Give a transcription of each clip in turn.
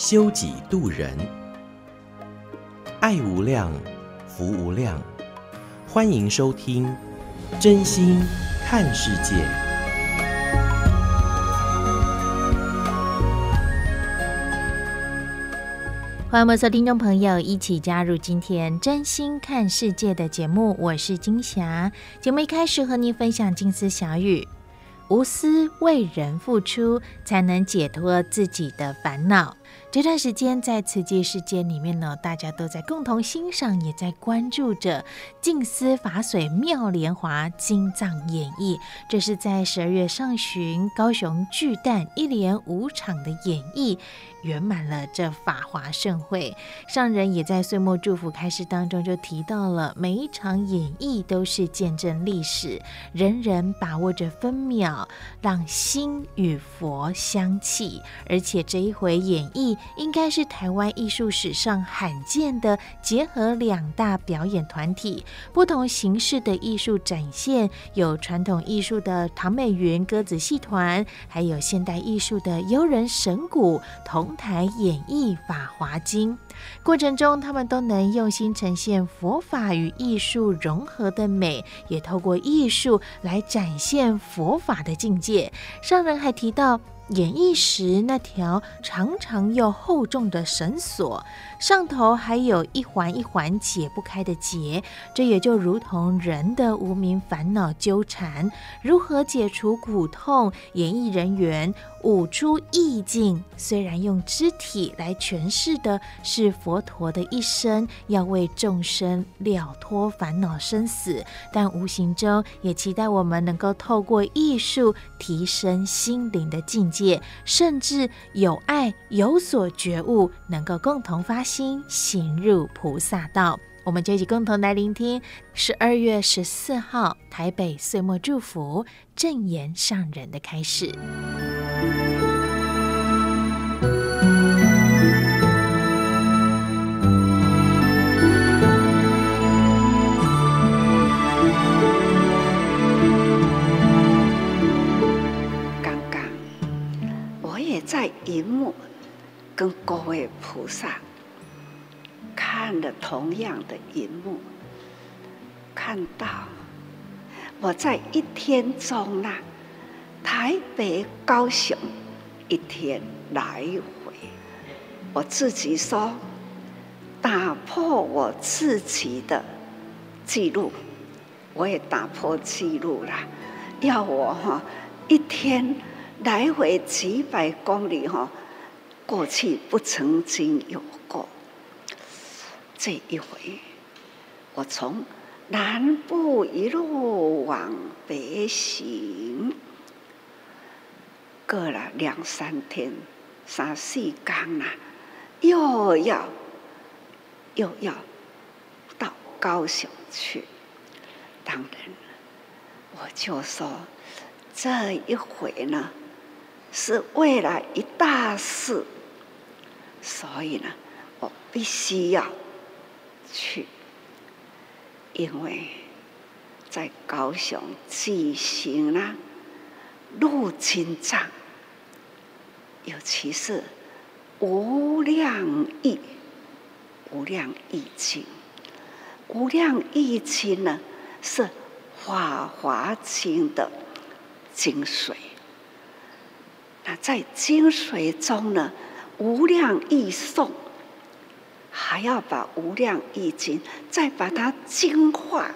修己度人，爱无量，福无量。欢迎收听真心看世界，欢迎我们所有听众朋友一起加入今天真心看世界的节目。我是金霞。节目一开始和您分享静思小语：无私为人付出，才能解脱自己的烦恼。这段时间在慈济世界里面呢，大家都在共同欣赏，也在关注着《静思法水妙莲华经藏演绎》。这是在十二月上旬，高雄巨蛋一连五场的演绎，圆满了这法华盛会。上人也在岁末祝福开示当中就提到了，每一场演绎都是见证历史，人人把握着分秒，让心与佛相契。而且这一回演绎。应该是台湾艺术史上罕见的结合两大表演团体不同形式的艺术展现，有传统艺术的唐美云歌子戏团，还有现代艺术的悠人神鼓同台演绎《法华经》。过程中，他们都能用心呈现佛法与艺术融合的美，也透过艺术来展现佛法的境界。上人还提到。演绎时，那条长长又厚重的绳索，上头还有一环一环解不开的结，这也就如同人的无名烦恼纠缠，如何解除苦痛？演艺人员舞出意境，虽然用肢体来诠释的是佛陀的一生，要为众生了脱烦恼生死，但无形中也期待我们能够透过艺术提升心灵的境界，甚至有爱、有所觉悟，能够共同发心行入菩萨道。我们就一起共同来聆听十二月十四号台北岁末祝福正言上人的开始。在银幕跟各位菩萨看了同样的银幕，看到我在一天中啊，台北、高雄。一天来回，我自己说，打破我自己的记录，我也打破记录了。要我哈一天来回几百公里哈，过去不曾经有过。这一回，我从南部一路往北行。过了两三天，三四天了，又要又要到高雄去。当然了，我就说这一回呢，是为了一大事，所以呢，我必须要去，因为在高雄举行了入经藏。尤其是无量义、无量义经、无量义经呢，是法华经的精髓。在精髓中呢，无量义颂还要把无量义经再把它精化，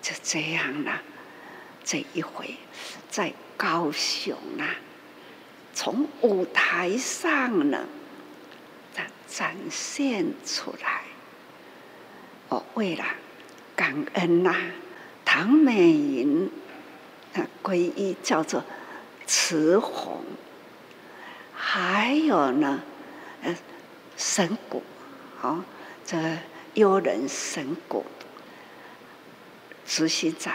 就这样了。这一回在高雄啊。从舞台上呢，它展现出来。我为了感恩呐、唐美云，那皈依叫做慈红，还有呢，呃神谷，哦，这优人神谷执行长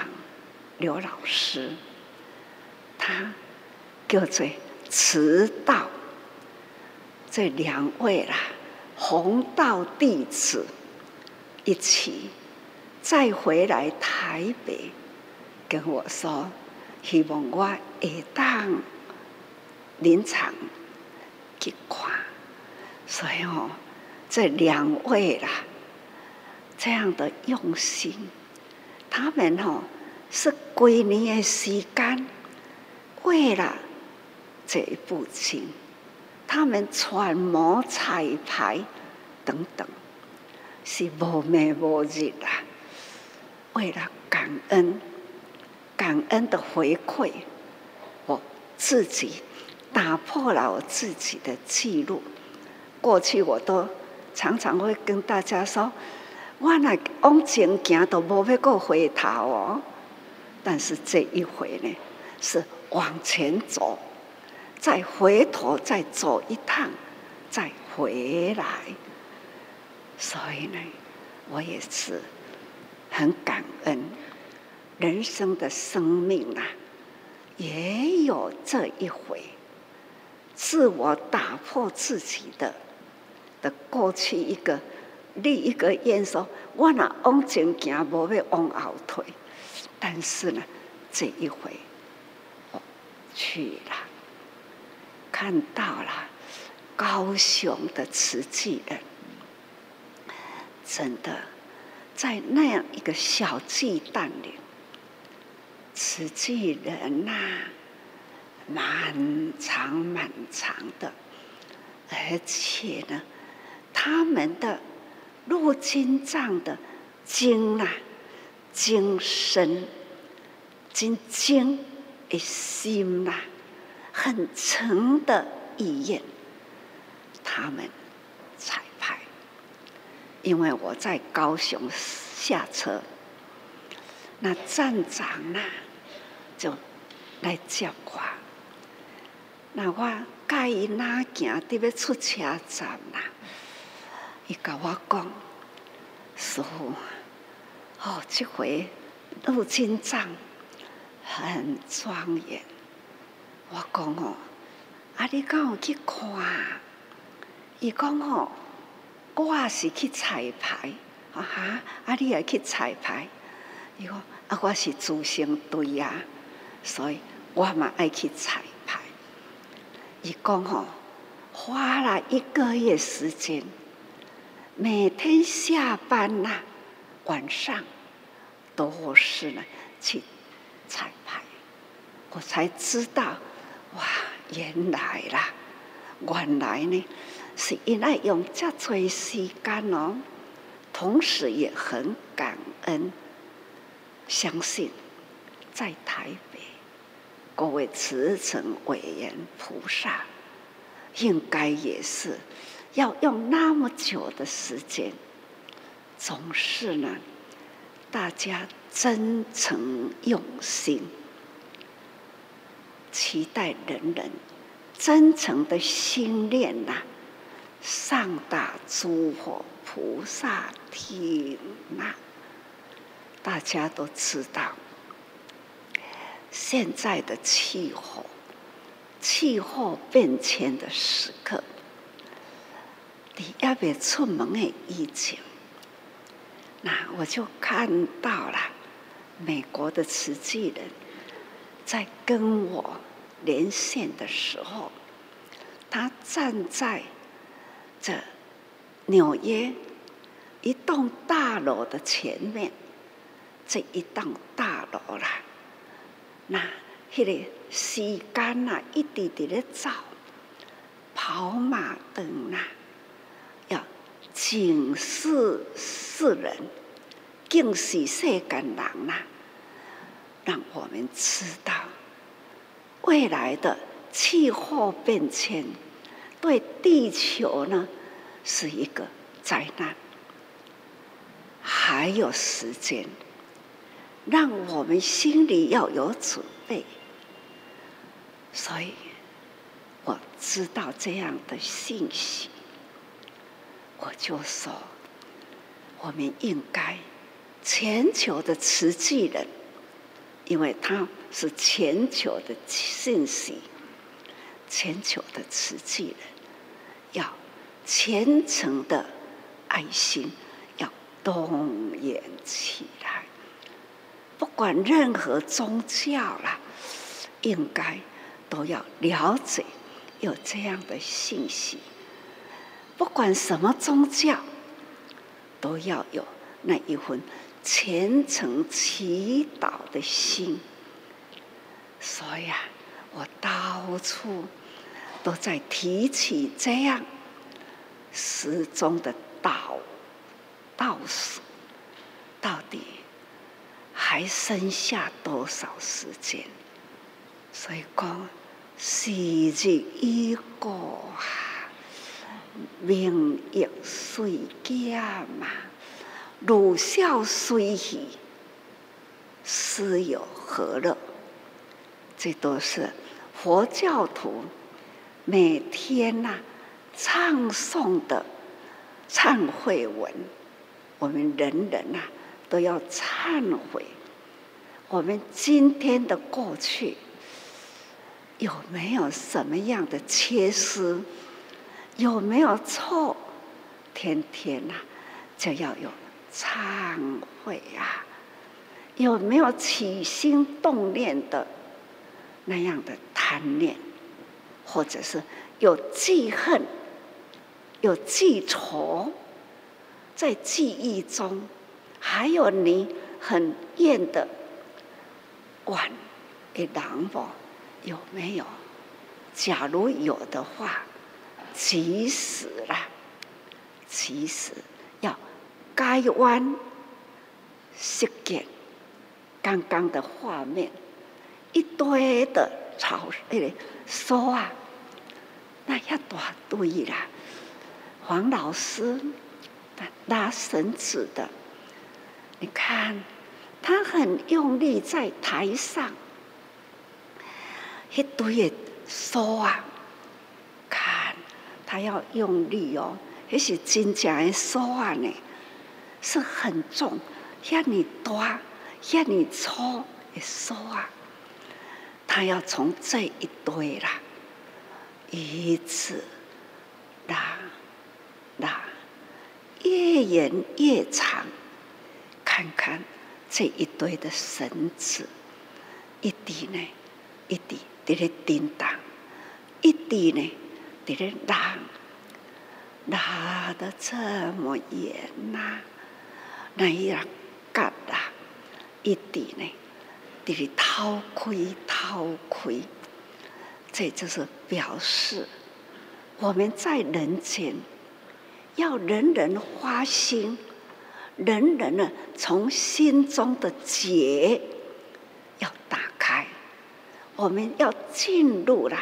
刘老师，他叫做慈道，这两位啦，弘道弟子一起再回来台北，跟我说，希望我会当临场去看，所以哦，这两位啦，这样的用心，他们哦是几年的时间，为了这一部经，他们揣摩彩排等等，是无眠无日啦，为了感恩。感恩的回馈，我自己打破了我自己的记录。过去我都常常会跟大家说：“我那往前行都无要过回头哦。”但是这一回呢，是往前走，再回头再走一趟，再回来。所以呢，我也是很感恩。人生的生命啊，也有这一回，自我打破自己的的过去一个立一个愿说，我那往前行，无要往后退。但是呢，这一回我去了，看到了高雄的慈济人，真的在那样一个小巨蛋里。慈济人呐、啊，满长满长的，而且呢，他们的入金藏的经啊，经深，经经的心呐、很诚的意愿，他们彩排，因为我在高雄下车，那站长呐、就来接我，那我介意哪行？得要出车站啦。伊甲我讲，师父，哦，这回入经藏很庄严。我讲哦，啊，你敢有去看？伊讲哦，我也是去彩排，啊哈，啊，你也去彩排？伊讲啊，我是主升队呀。所以我嘛爱去彩排。伊讲吼，花了一个月时间，每天下班呐，晚上都是呢去彩排。我才知道，哇，原来啦，原来呢是因爱用这多时间哦，同时也很感恩，相信在台。各位慈诚伟人菩萨，应该也是要用那么久的时间，总是呢，大家真诚用心，期待人人真诚的心念呐，上大诸佛菩萨听呐，大家都知道。现在的气候，气候变迁的时刻，你要不要出门的疫情？那我就看到了美国的慈济人，在跟我连线的时候，他站在这纽约一栋大楼的前面，这一栋大楼啦。那迄个时间呐，一直直咧走，跑马灯呐，要警示世人，警示世间人呐，让我们知道未来的气候变迁对地球呢是一个灾难，还有时间。让我们心里要有准备，所以我知道这样的信息，我就说，我们应该全球的慈济人，因为他是全球的信息，全球的慈济人要虔诚的爱心要动员起来，不管任何宗教啦，应该都要了解有这样的信息。不管什么宗教，都要有那一份虔诚祈祷的心。所以啊，我到处都在提起这样时钟的倒倒数，到底还剩下多少时间？所以讲，时日已过啊。名亦随减嘛，如孝随喜，斯有何乐？这都是佛教徒每天呐、唱诵的忏悔文。我们人人呐、都要忏悔，我们今天的过去有没有什么样的缺失？有没有错？天天呐、啊，就要有忏悔啊！有没有起心动念的那样的贪念，或者是有记恨、有记仇，在记忆中，还有你很厌的碗给狼宝，有没有？假如有的话。其实啦，其实要该弯，是给刚刚的画面，一堆的草，那个说啊，那要多对啦。黄老师拉绳子的，你看他很用力在台上，一堆的说啊。看他要用力哦，那是真正的手啊呢，是很重，像你大，像你粗的手啊。他要从这一堆啦，一直拉拉，越延越长，看看这一堆的绳子，一滴呢，一滴滴的叮当，一滴呢。的人拉拉得这么严呐、啊，那样干的，一滴呢，得掏亏掏亏，这就是表示我们在人间要人人花心，人人呢从心中的结要打开，我们要进入了。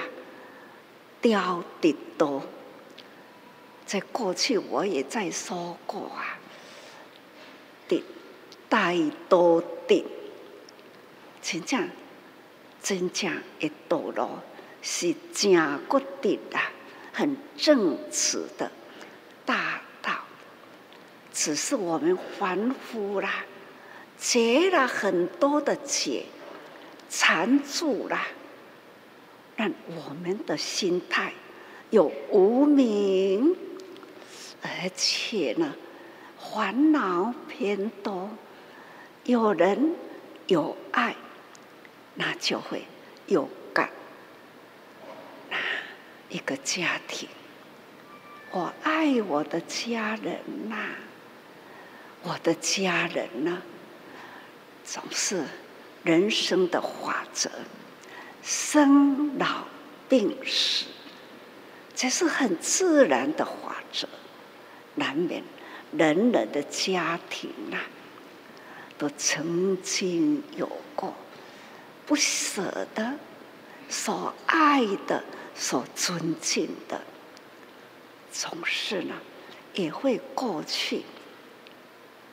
雕的多，在过去我也在说过啊，的大多的，真正真正的道路是正骨的啊，很正直的大，只是我们凡夫啦，结了很多的结，缠住了。让我们的心态有无明，而且呢，烦恼偏多。有人有爱，那就会有感。那一个家庭，我爱我的家人呐，我的家人呢，总是人生的法则。生老病死，这是很自然的法则，难免人人的家庭啊，都曾经有过不舍的、所爱的、所尊敬的，总是呢也会过去，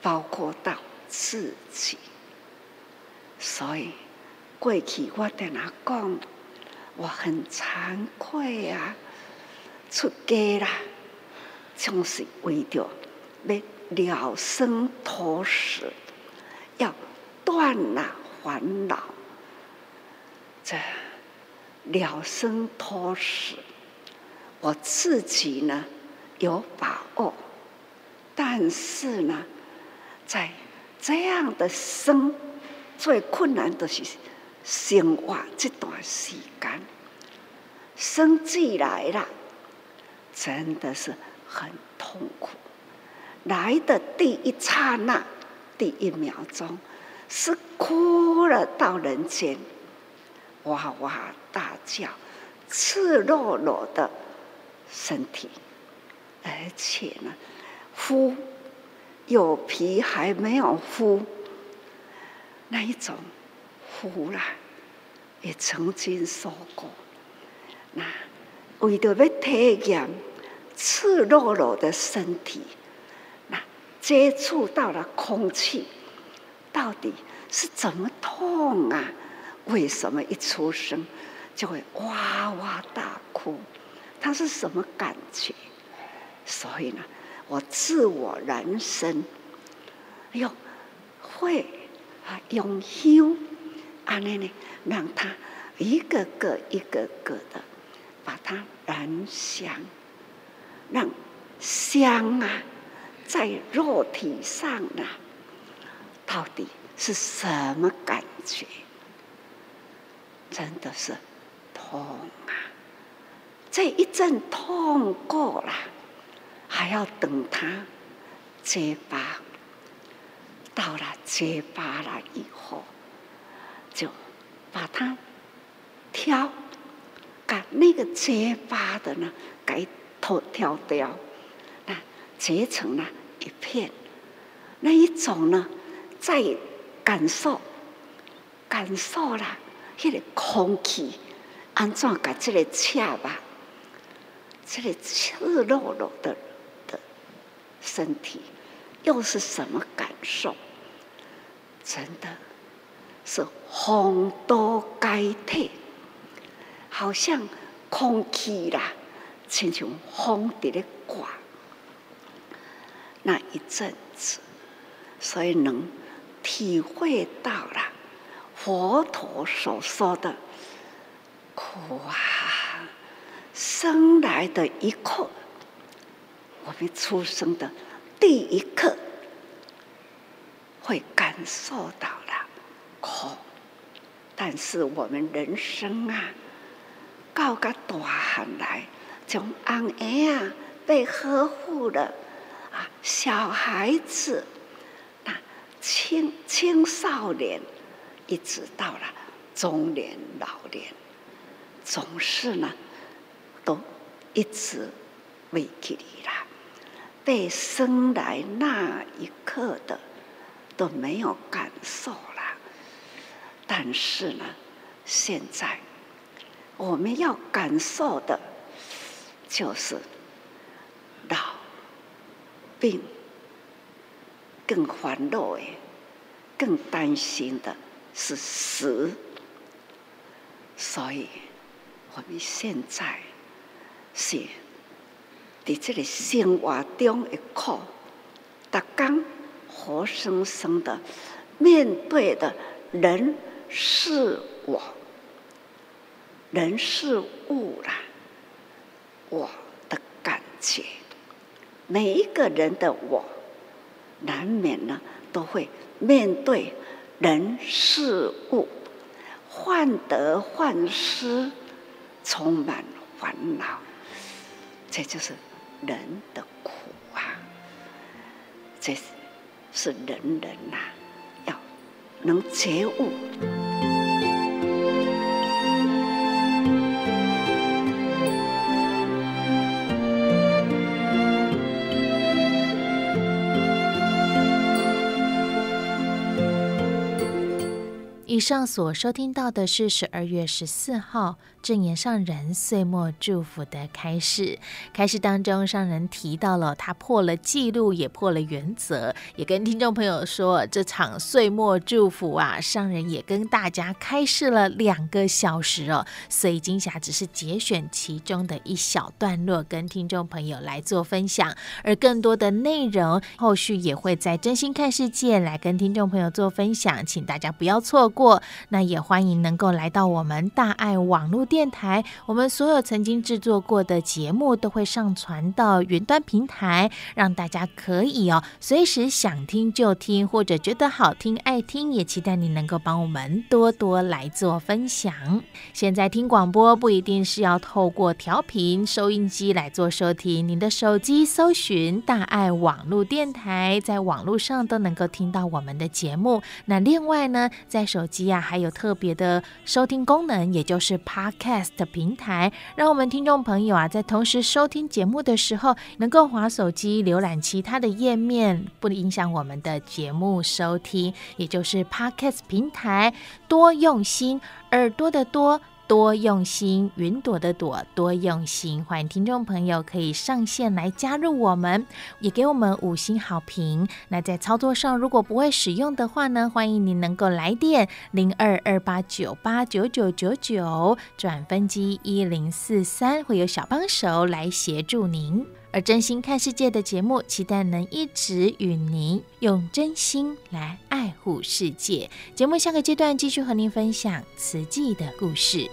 包括到自己，所以。过去我跟他讲，我很惭愧啊，出家啦，总是为着要了生脱死，要断了烦恼，这了生脱死，我自己呢有把握，但是呢，在这样的生最困难的是生活这段时间，生计来了，真的是很痛苦。来的第一刹那，第一秒钟，是哭了到人间，哇哇大叫，赤裸裸的身体，而且呢，呼有皮还没有肤，那一种肤啦，也曾经说过，那为了要体验赤裸裸的身体。那接触到了空气，到底是怎么痛啊？为什么一出生就会哇哇大哭？它是什么感觉？所以呢，我自我人生，哎呦，会啊用香啊那呢，让它一个个一个个的把它燃香，让香啊。在肉体上呢，到底是什么感觉？真的是痛啊！这一阵痛过了，还要等它结疤。到了结疤了以后，就把它挑，把那个结疤的呢，给脱挑掉，那结成了。一片，那一种呢，在感受，感受了，那个空气，安怎把这个恰吧，这个赤裸裸的身体，又是什么感受？真的是风都解体，好像空气啦，亲像风在咧刮。那一阵子，所以能体会到了佛陀所说的苦啊！生来的一刻，我们出生的第一刻，会感受到了苦。但是我们人生啊，到个大汉来，从安儿啊被呵护了。啊，小孩子，那青青少年，一直到了中年老年，总是呢，都一直未给你了。被生来那一刻的都没有感受了，但是呢，现在我们要感受的，就是老。病更烦恼诶，更担心的是死，所以我们现在是在这里生活中的苦，逐刚活生生的面对的人事我，人事物啦，我的感觉。每一个人的我，难免呢都会面对人事物，患得患失，充满烦恼，这就是人的苦啊！这是人人呐、要能觉悟。以上所收听到的是十二月十四号证言上人岁末祝福的开示。开示当中，上人提到了他破了记录，也破了原则，也跟听众朋友说，这场岁末祝福啊，上人也跟大家开示了两个小时哦。所以金霞只是节选其中的一小段落，跟听众朋友来做分享，而更多的内容后续也会在真心看世界来跟听众朋友做分享，请大家不要错过。那也欢迎能够来到我们大爱网络电台，我们所有曾经制作过的节目都会上传到云端平台，让大家可以哦随时想听就听，或者觉得好听爱听，也期待你能够帮我们多多来做分享。现在听广播不一定是要透过调频收音机来做收听，你的手机搜寻大爱网络电台，在网络上都能够听到我们的节目。那另外呢，在手机机、啊、还有特别的收听功能，也就是 Podcast 平台，让我们听众朋友啊，在同时收听节目的时候，能够滑手机浏览其他的页面，不影响我们的节目收听。也就是 Podcast 平台，多用心，耳朵的多。多用心，云朵的朵，多用心。欢迎听众朋友可以上线来加入我们，也给我们五星好评。那在操作上，如果不会使用的话呢，欢迎您能够来电零二二八九八九九九九转分机一零四三，会有小帮手来协助您。而真心看世界的节目，期待能一直与您用真心来爱护世界。节目下个阶段继续和您分享慈济的故事。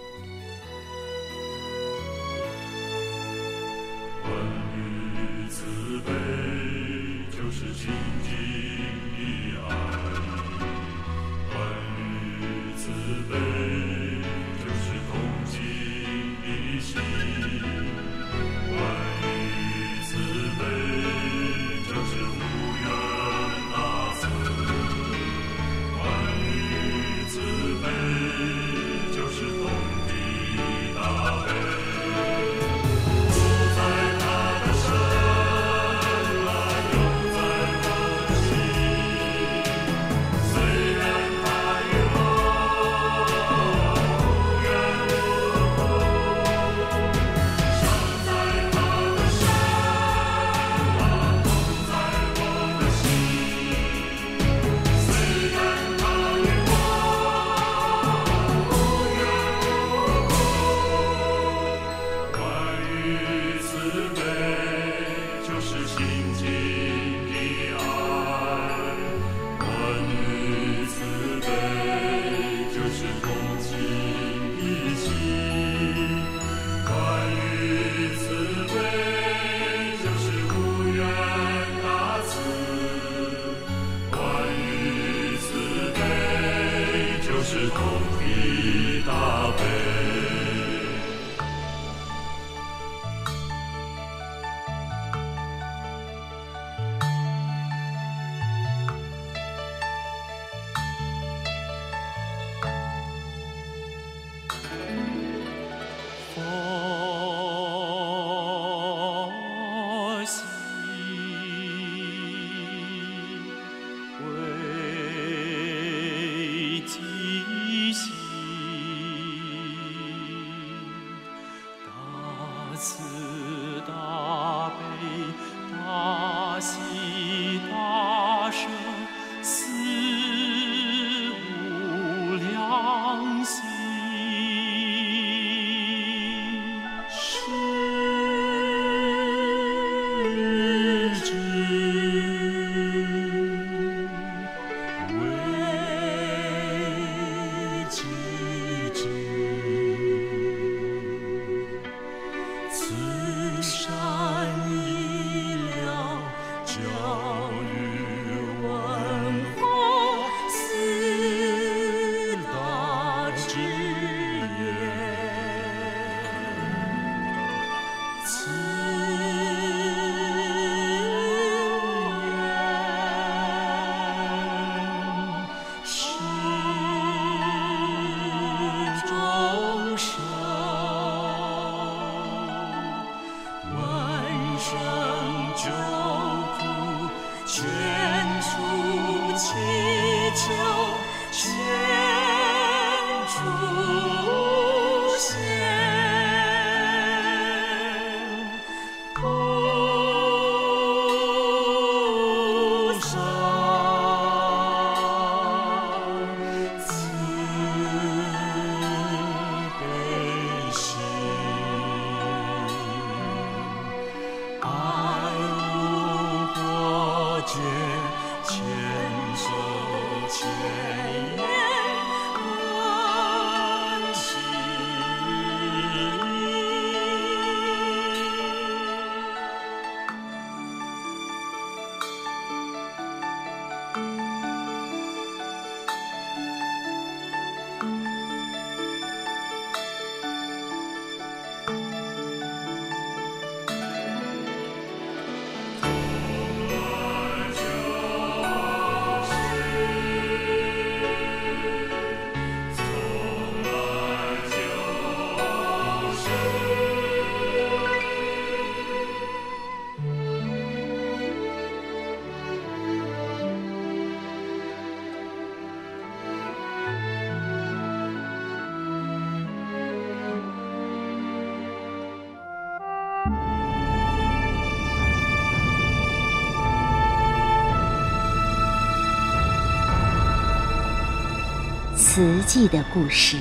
慈济的故事，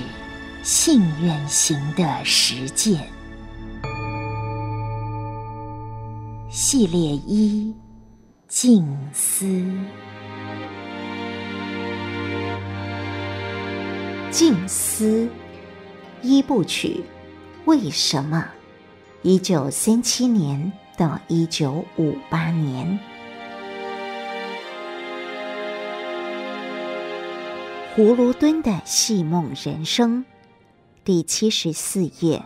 信愿行的实践系列一：静思。静思一部曲，为什么？一九三七年到一九五八年。葫芦墩的戏梦人生，第七十四页。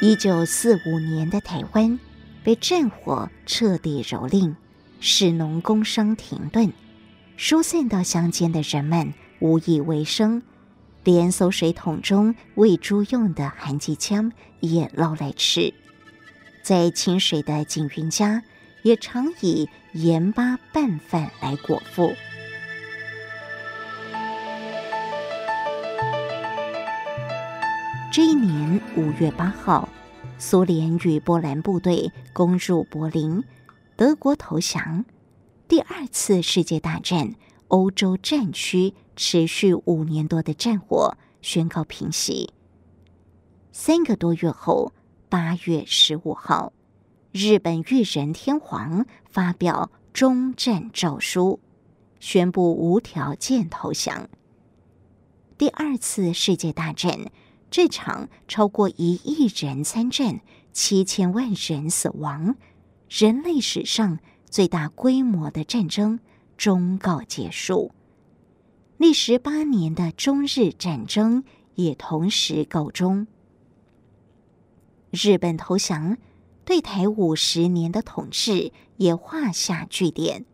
一九四五年的台湾被战火彻底蹂躏，士农工商停顿，疏散到乡间的人们无以为生。连馊水桶中喂猪用的寒鸡枪也捞来吃，在清水的景云家也常以盐巴拌饭来果腹。这一年五月八号，苏联与波兰部队攻入柏林，德国投降。第二次世界大战。欧洲战区持续五年多的战火宣告平息。三个多月后，八月十五号，日本裕仁天皇发表终战诏书，宣布无条件投降。第二次世界大战这场超过一亿人参战、七千万人死亡、人类史上最大规模的战争。终告结束，历时八年的中日战争也同时告终。日本投降，对台五十年的统治也画下句点。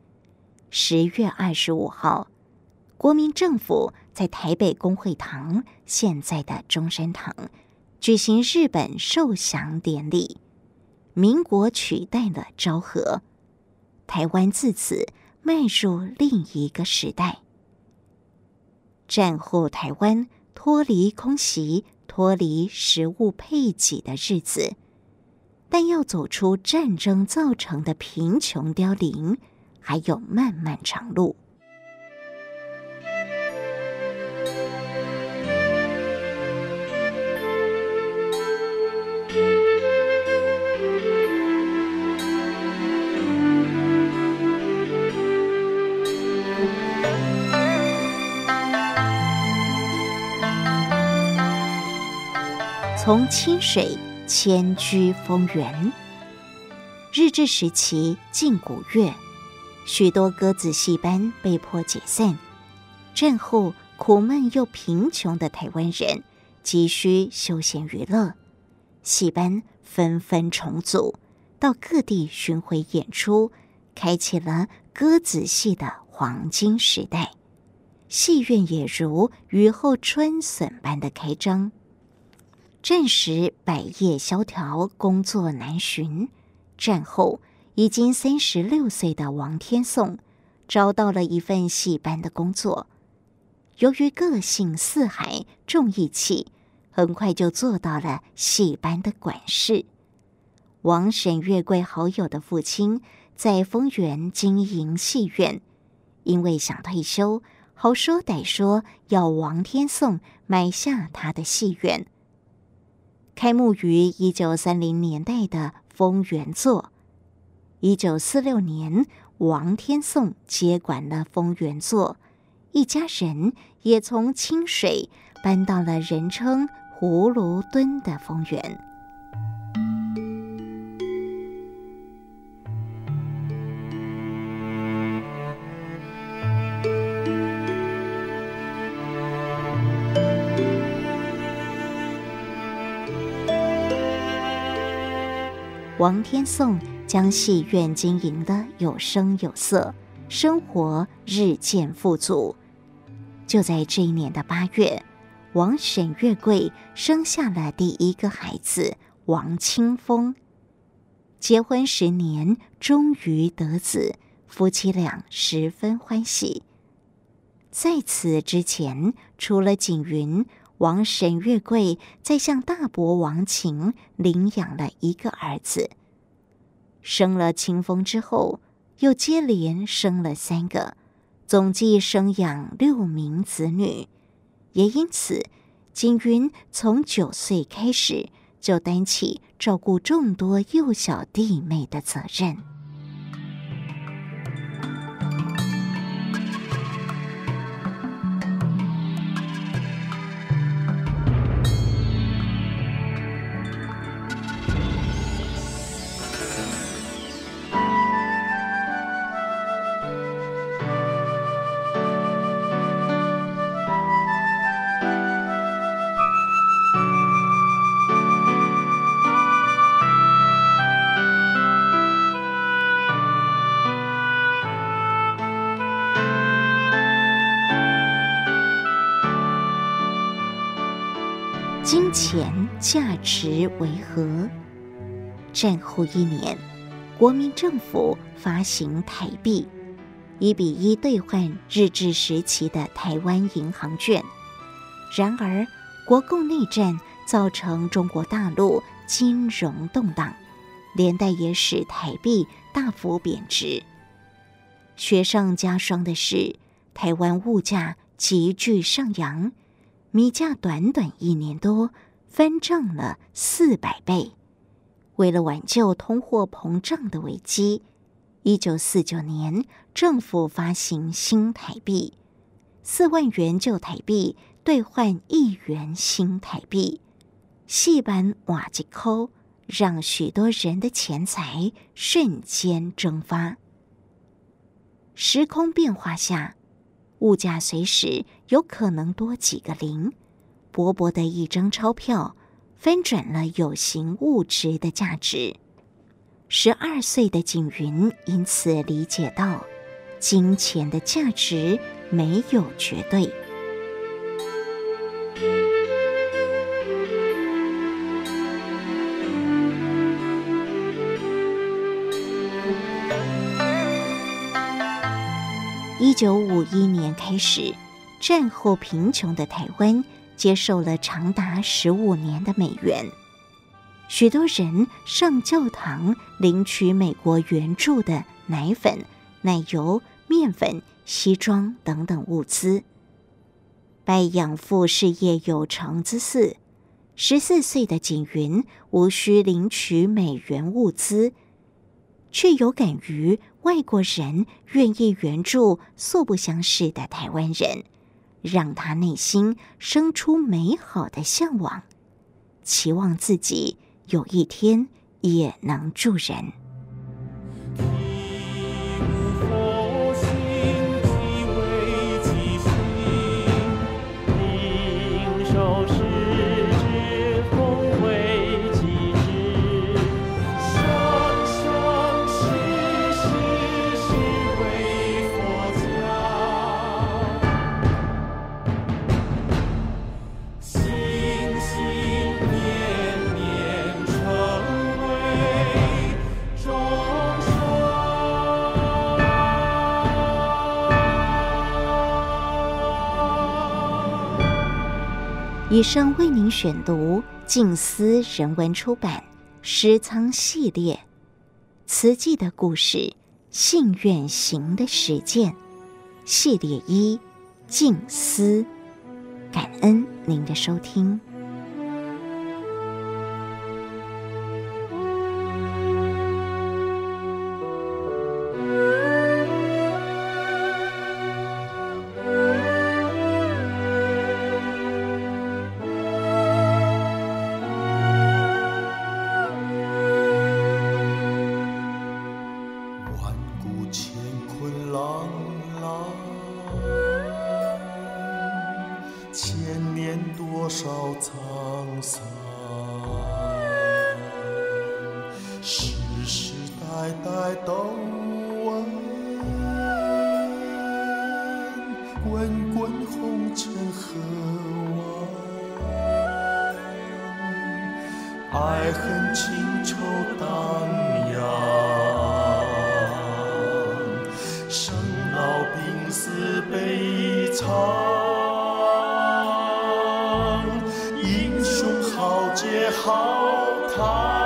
十月二十五号，国民政府在台北公会堂（现在的中山堂）举行日本受降典礼，民国取代了昭和，台湾自此。迈入另一个时代。战后台湾脱离空袭、脱离食物配给的日子，但要走出战争造成的贫穷凋零，还有漫漫长路。从清水迁居丰原。日治时期近古月，许多歌子戏班被迫解散。战后苦闷又贫穷的台湾人急需休闲娱乐，戏班纷纷重组，到各地巡回演出，开启了歌子戏的黄金时代。戏院也如雨后春笋般的开张。战时百业萧条，工作难寻。战后已经三十六岁的王天颂找到了一份戏班的工作。由于个性四海、重义气，很快就做到了戏班的管事。王沈月桂好友的父亲在丰原经营戏院，因为想退休，好说歹说要王天颂买下他的戏院。开幕于一九三零年代的丰原座，一九四六年，王天颂接管了丰原座，一家人也从清水搬到了人称葫芦墩的丰原。王天颂将戏院经营得有声有色，生活日渐富足。就在这一年的八月，王沈月桂生下了第一个孩子王清风。结婚十年，终于得子，夫妻俩十分欢喜。在此之前，除了景云，王神月桂再向大伯王禽领养了一个儿子。生了清风之后，又接连生了三个，总计生养六名子女。也因此，景云从九岁开始就担起照顾众多幼小弟妹的责任。价值为何？战后一年，国民政府发行台币，一比一兑换日治时期的台湾银行券。然而，国共内战造成中国大陆金融动荡，连带也使台币大幅贬值。雪上加霜的是，台湾物价急剧上扬。米价短短一年多翻涨了四百倍。为了挽救通货膨胀的危机，一九四九年政府发行新台币，四万元旧台币兑换一元新台币，细板瓦吉扣，让许多人的钱财瞬间蒸发。时空变化下。物价随时有可能多几个零，薄薄的一张钞票翻转了有形物质的价值。十二岁的景云因此理解到，金钱的价值没有绝对。一九五一年开始，战后贫穷的台湾接受了长达十五年的美援，许多人上教堂领取美国援助的奶粉、奶油、面粉、西装等等物资。拜养父事业有成之赐，十四岁的景云无需领取美援物资。却有感于外国人愿意援助素不相识的台湾人，让他内心生出美好的向往，期望自己有一天也能助人。以上为您选读静思人文出版《诗仓系列》慈济的故事，信愿行的实践系列一静思，感恩您的收听。涛涛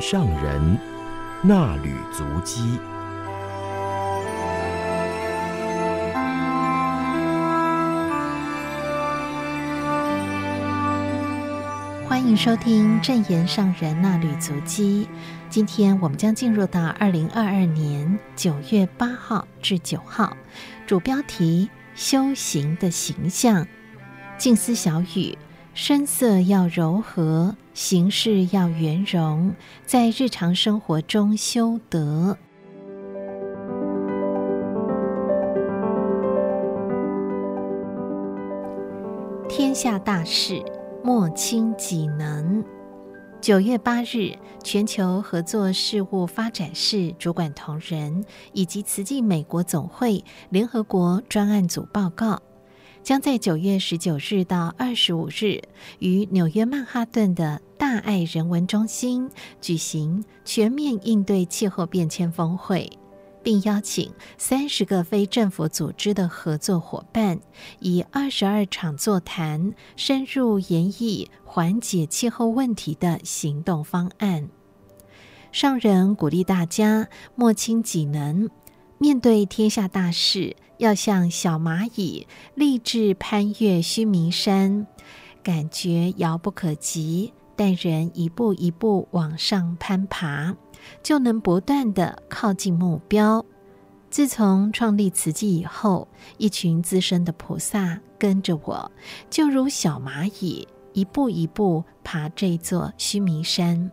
上人那履足迹，欢迎收听正言上人那履足迹。今天我们将进入到二零二二年九月八号至九号，主标题：修行的形象。静思小语。声色要柔和，形式要圆融，在日常生活中修德。天下大事，莫轻己能。九月八日，全球合作事务发展室主管同仁以及慈济美国总会联合国专案组报告。将在九月十九日到二十五日，于纽约曼哈顿的大爱人文中心举行全面应对气候变迁峰会，并邀请三十个非政府组织的合作伙伴，以二十二场座谈，深入研议缓解气候问题的行动方案。上人鼓励大家莫轻己能，面对天下大事。要像小蚂蚁立志攀越须弥山，感觉遥不可及，但人一步一步往上攀爬，就能不断地靠近目标。自从创立慈济以后，一群资深的菩萨跟着我，就如小蚂蚁一步一步爬这座须弥山。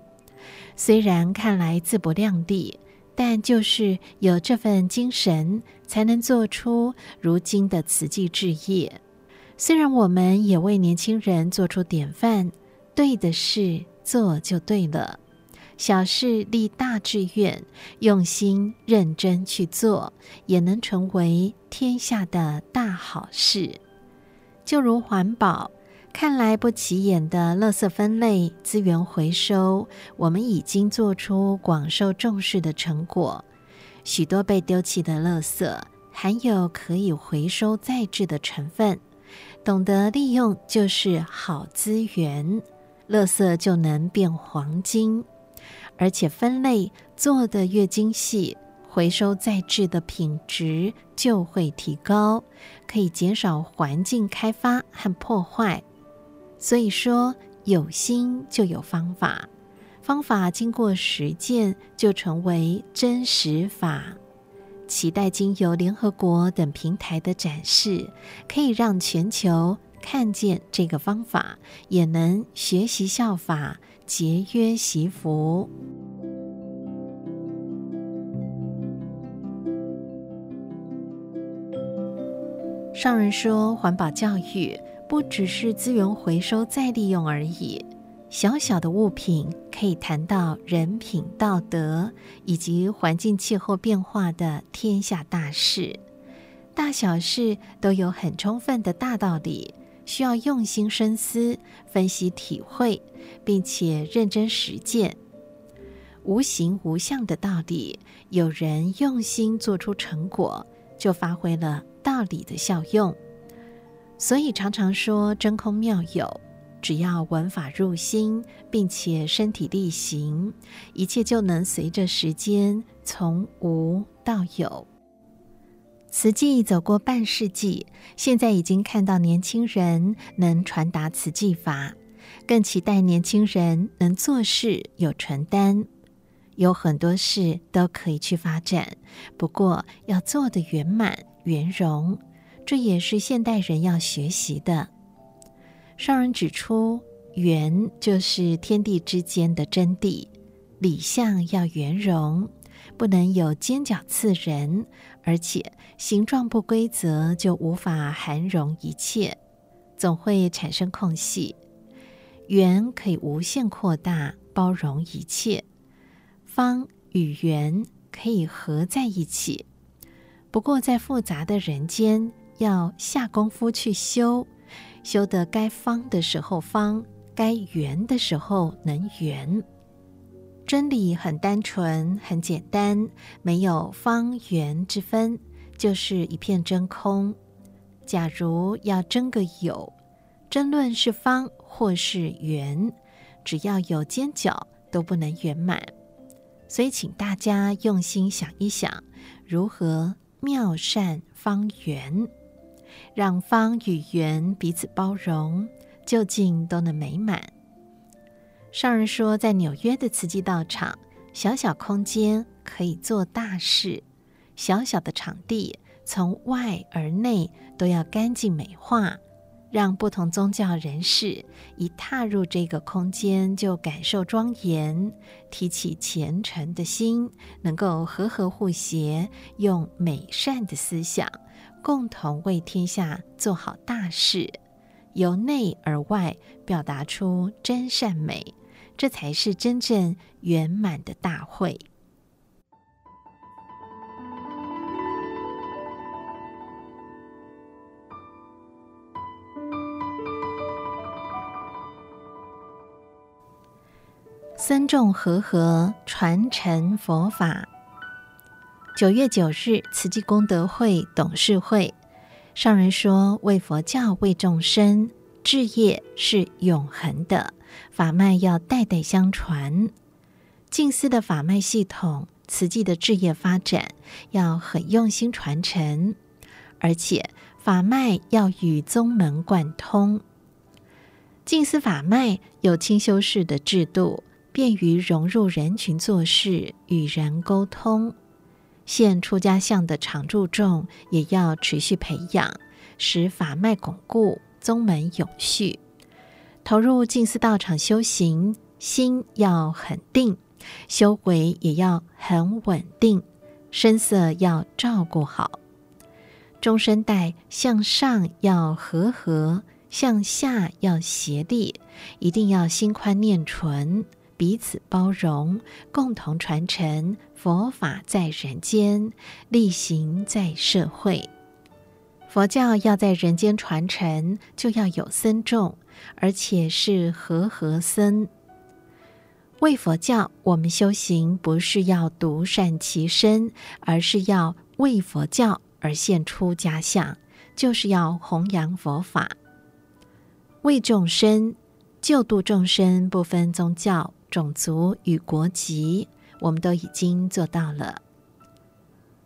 虽然看来自不量力。但就是有这份精神，才能做出如今的慈济志业。虽然我们也为年轻人做出典范，对的事做就对了，小事立大志愿，用心认真去做，也能成为天下的大好事。就如环保，看来不起眼的垃圾分类、资源回收，我们已经做出广受重视的成果。许多被丢弃的垃圾含有可以回收再制的成分。懂得利用就是好资源，垃圾就能变黄金，而且分类做得越精细，回收再制的品质就会提高，可以减少环境开发和破坏。所以说，有心就有方法，方法经过实践就成为真实法。期待经由联合国等平台的展示，可以让全球看见这个方法，也能学习效法，节约惜福。上人说，环保教育不只是资源回收再利用而已。小小的物品可以谈到人品、道德以及环境气候变化的天下大事，大小事都有很充分的大道理，需要用心深思、分析、体会，并且认真实践。无形无相的道理，有人用心做出成果，就发挥了道理的效用。所以常常说真空妙有。只要闻法入心，并且身体力行，一切就能随着时间从无到有。慈济走过半世纪，现在已经看到年轻人能传达慈济法，更期待年轻人能做事有承担。有很多事都可以去发展，不过要做得圆满圆融，这也是现代人要学习的。上人指出，圆就是天地之间的真谛，理相要圆融，不能有尖角刺人，而且形状不规则，就无法含容一切，总会产生空隙。圆可以无限扩大，包容一切；方与圆可以合在一起。不过，在复杂的人间，要下功夫去修。修得该方的时候方，该圆的时候能圆。真理很单纯，很简单，没有方圆之分，就是一片真空。假如要争个有，争论是方或是圆，只要有尖角都不能圆满。所以，请大家用心想一想，如何妙善方圆。让方与圆彼此包容，究竟都能美满。上人说，在纽约的慈济道场，小小空间可以做大事，小小的场地从外而内都要干净美化，让不同宗教人士一踏入这个空间就感受庄严，提起虔诚的心，能够和和互协，用美善的思想。共同为天下做好大事，由内而外表达出真善美，这才是真正圆满的大会。僧众和合，传承佛法。九月九日，慈济功德会董事会上人说：“为佛教，为众生，志业是永恒的，法脉要代代相传。静思的法脉系统，慈济的志业发展要很用心传承，而且法脉要与宗门贯通。静思法脉有清修士的制度，便于融入人群做事，与人沟通。”现出家相的常住众也要持续培养，使法脉巩固，宗门永续。投入静思道场修行，心要很定，修为也要很稳定，声色要照顾好。中生代向上要和合，向下要协力，一定要心宽念纯，彼此包容，共同传承佛法在人间，力行在社会。佛教要在人间传承，就要有僧众，而且是和合僧。为佛教，我们修行不是要独善其身，而是要为佛教而现出家相，就是要弘扬佛法，为众生救度众生，不分宗教、种族与国籍，我们都已经做到了。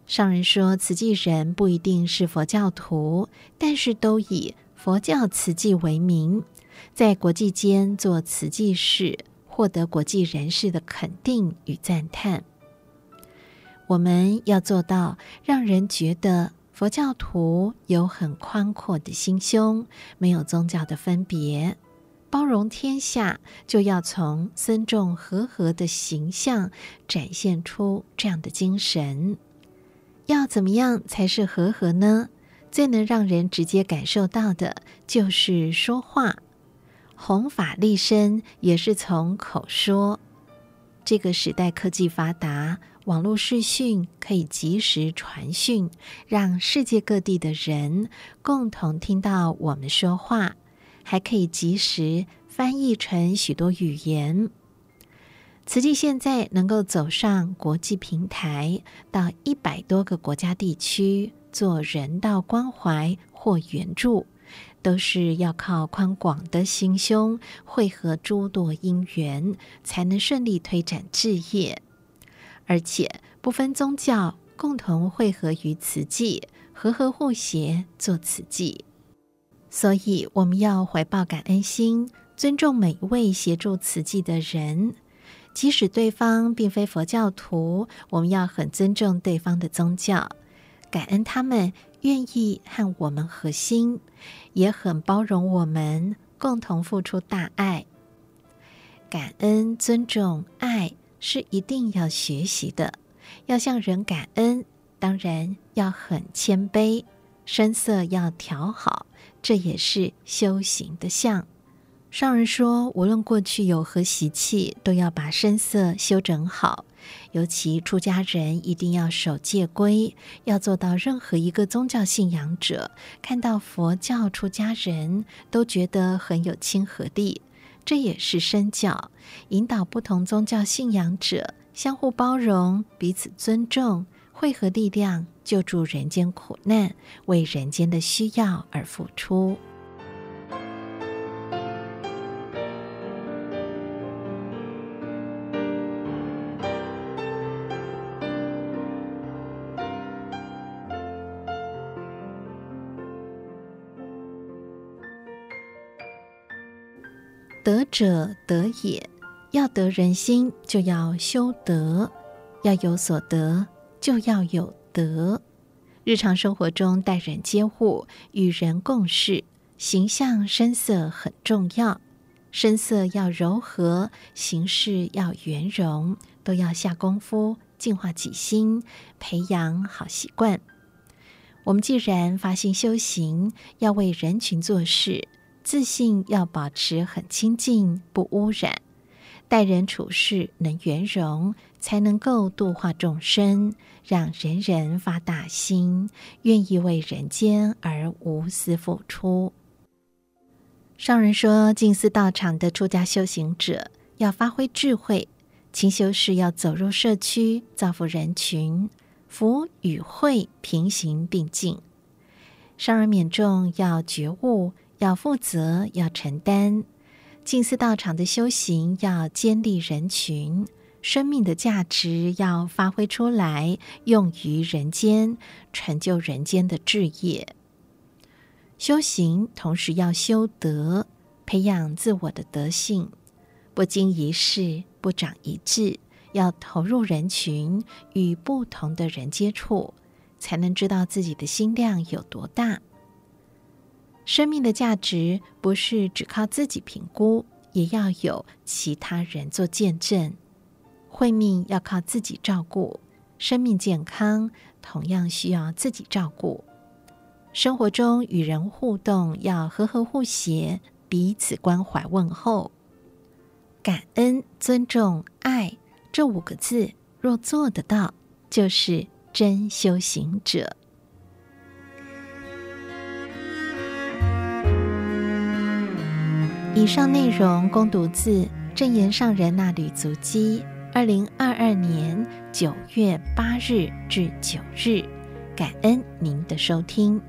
上人说，慈济人不一定是佛教徒，但是都以佛教慈济为名，在国际间做慈济事，获得国际人士的肯定与赞叹。我们要做到，让人觉得佛教徒有很宽阔的心胸，没有宗教的分别，包容天下，就要从僧众和合的形象展现出这样的精神。要怎么样才是和合呢？最能让人直接感受到的就是说话，弘法立身也是从口说。这个时代科技发达，网络视讯可以及时传讯，让世界各地的人共同听到我们说话，还可以及时翻译成许多语言。慈济现在能够走上国际平台，到一百多个国家地区做人道关怀或援助，都是要靠宽广的心胸，汇合诸多因缘，才能顺利推展志业。而且不分宗教，共同汇合于慈济，和合互协做慈济。所以我们要怀抱感恩心，尊重每一位协助慈济的人。即使对方并非佛教徒，我们要很尊重对方的宗教，感恩他们愿意和我们合心，也很包容我们，共同付出大爱。感恩、尊重、爱是一定要学习的，要向人感恩，当然要很谦卑，声色要调好，这也是修行的相。上人说，无论过去有何习气，都要把声色修整好。尤其出家人一定要守戒规，要做到任何一个宗教信仰者看到佛教出家人都觉得很有亲和力。这也是身教，引导不同宗教信仰者相互包容、彼此尊重，汇合力量，救助人间苦难，为人间的需要而付出。德者德也，要得人心，就要修德；要有所得，就要有德。日常生活中待人接物、与人共事，形象声色很重要。声色要柔和，行事要圆融，都要下功夫净化己心，培养好习惯。我们既然发心修行，要为人群做事。自信要保持很清净，不污染；待人处事能圆融，才能够度化众生，让人人发大心，愿意为人间而无私付出。上人说，静思道场的出家修行者要发挥智慧，勤修事要走入社区，造福人群，福与慧平行并进。上人勉重要觉悟。要负责，要承担。静思道场的修行要坚立人群，生命的价值要发挥出来，用于人间，成就人间的志业。修行同时要修德，培养自我的德性，不经一事不长一智，要投入人群，与不同的人接触，才能知道自己的心量有多大。生命的价值不是只靠自己评估，也要有其他人做见证。慧命要靠自己照顾，生命健康同样需要自己照顾。生活中与人互动要和和互协，彼此关怀问候。感恩、尊重、爱这五个字，若做得到，就是真修行者。以上内容供读自正言上人那履足迹，二零二二年九月八日至九日，感恩您的收听。